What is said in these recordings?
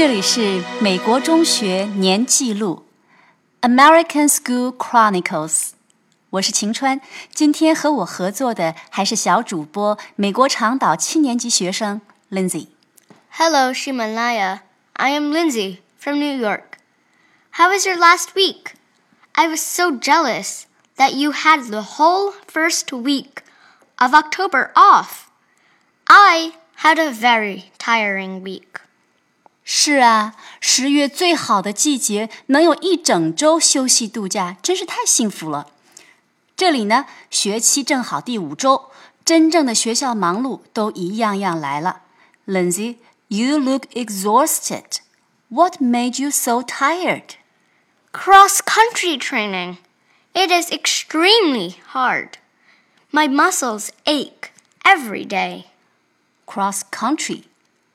这里是美国中学年记录，American School Chronicles。我是晴川，今天和我合作的还是小主播美国长岛七年级学生 Lindsay。Hello, Shimalaya. I am Lindsay from New York. How was your last week? I was so jealous that you had the whole first week of October off. I had a very tiring week. 是啊，十月最好的季节，能有一整周休息度假，真是太幸福了。这里呢，学期正好第五周，真正的学校忙碌都一样样来了。Lindsay, you look exhausted. What made you so tired? Cross country training. It is extremely hard. My muscles ache every day. Cross country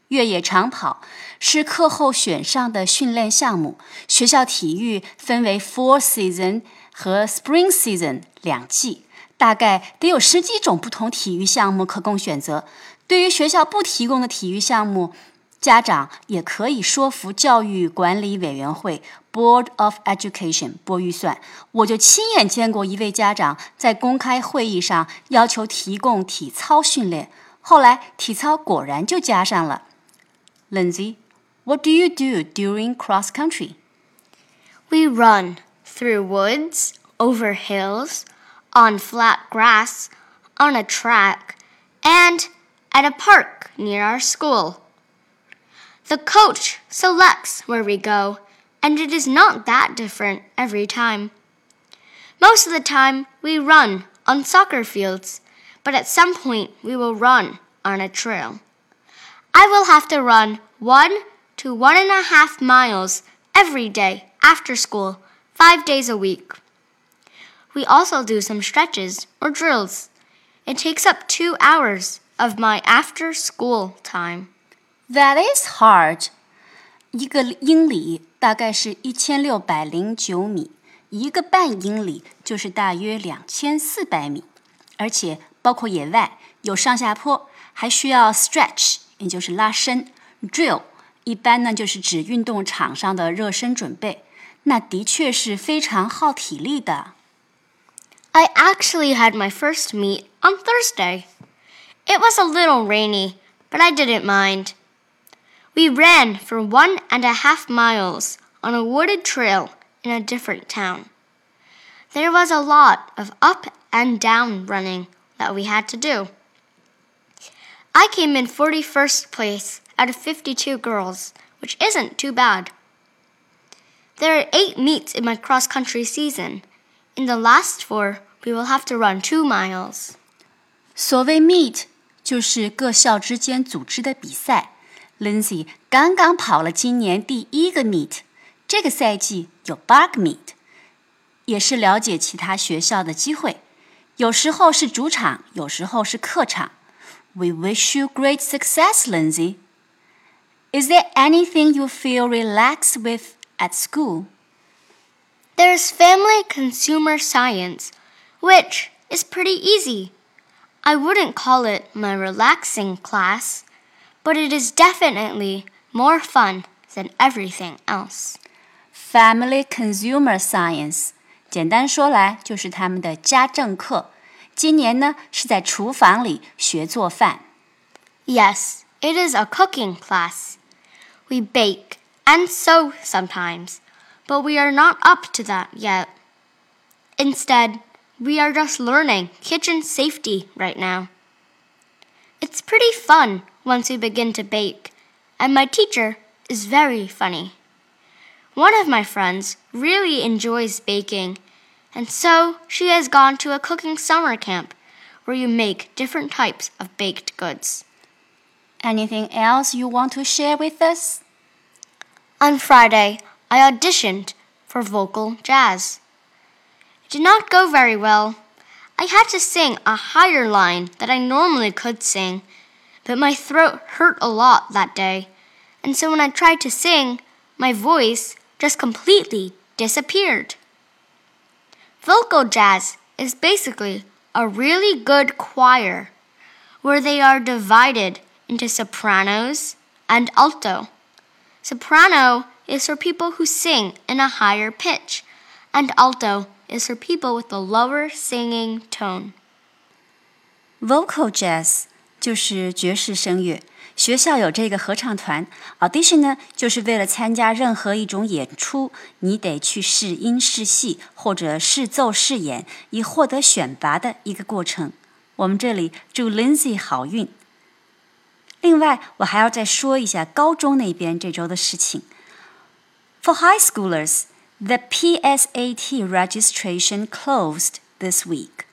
越野长跑是课后选上的训练项目。学校体育分为 Fall Season 和 Spring Season 两季，大概得有十几种不同体育项目可供选择。对于学校不提供的体育项目，家长也可以说服教育管理委员会 Board of Education 拨预算。我就亲眼见过一位家长在公开会议上要求提供体操训练，后来体操果然就加上了。Lindsay, what do you do during cross country? We run through woods, over hills, on flat grass, on a track, and at a park near our school. The coach selects where we go, and it is not that different every time. Most of the time, we run on soccer fields, but at some point, we will run on a trail. I will have to run one to one and a half miles every day after school, five days a week. We also do some stretches or drills. It takes up two hours of my after school time. That is hard. 一个英里大概是一千六百零九米，一个半英里就是大约两千四百米，而且包括野外有上下坡，还需要 stretch 也就是拉伸，drill 一般呢就是指运动场上的热身准备，那的确是非常耗体力的。I actually had my first meet on Thursday. It was a little rainy, but I didn't mind. We ran for one and a half miles on a wooded trail in a different town. There was a lot of up and down running that we had to do. I came in 41st place out of 52 girls, which isn't too bad. There are eight meets in my cross country season. In the last four, we will have to run two miles. 所谓 meet 就是各校之间组织的比赛。Lindsay 刚刚跑了今年第一个 meet，这个赛季有八个 meet，也是了解其他学校的机会。有时候是主场，有时候是客场。 we wish you great success, Lindsay. Is there anything you feel relaxed with at school? There's family consumer science, which is pretty easy. I wouldn't call it my relaxing class, but it is definitely more fun than everything else. Family consumer science，简单说来就是他们的家政课。 今年呢是在厨房里学做饭。Yes, it is a cooking class. We bake and sew sometimes, but we are not up to that yet. Instead, we are just learning kitchen safety right now. It's pretty fun once we begin to bake, and my teacher is very funny. One of my friends really enjoys baking and so she has gone to a cooking summer camp where you make different types of baked goods. Anything else you want to share with us? On Friday, I auditioned for vocal jazz. It did not go very well. I had to sing a higher line that I normally could sing, but my throat hurt a lot that day, and so when I tried to sing, my voice just completely disappeared. Vocal jazz is basically a really good choir where they are divided into sopranos and alto. Soprano is for people who sing in a higher pitch, and alto is for people with a lower singing tone. Vocal jazz 就是爵士声乐。 学校有这个合唱团，audition 呢，就是为了参加任何一种演出，你得去试音、试戏或者试奏、试演，以获得选拔的一个过程。我们这里祝 Lindsay 好运。另外，我还要再说一下高中那边这周的事情。For high schoolers, the PSAT registration closed this week.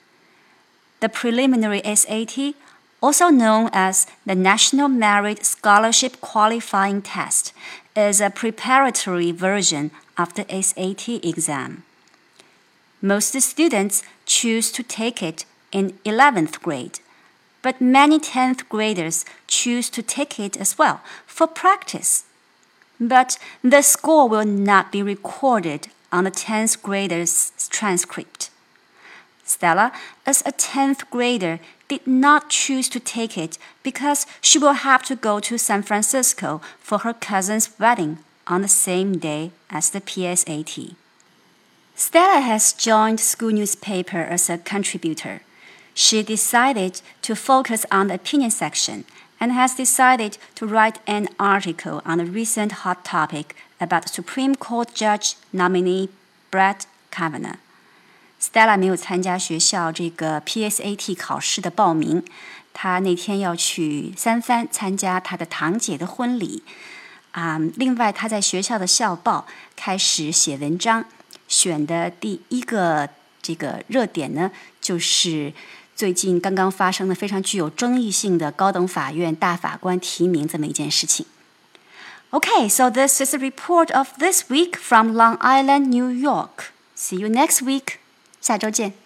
The preliminary SAT also known as the National Merit Scholarship Qualifying Test, is a preparatory version of the SAT exam. Most students choose to take it in 11th grade, but many 10th graders choose to take it as well for practice. But the score will not be recorded on the 10th grader's transcript. Stella, as a 10th grader, did not choose to take it because she will have to go to San Francisco for her cousin's wedding on the same day as the PSAT. Stella has joined school newspaper as a contributor. She decided to focus on the opinion section and has decided to write an article on a recent hot topic about Supreme Court Judge nominee Brett Kavanaugh. Stella 没有参加学校这个 PSAT 考试的报名，她那天要去三藩参加她的堂姐的婚礼啊。另外，她在学校的校报开始写文章，选的第一个这个热点呢，就是最近刚刚发生的非常具有争议性的高等法院大法官提名这么一件事情。Okay, so this is a report of this week from Long Island, New York. See you next week. 下周见。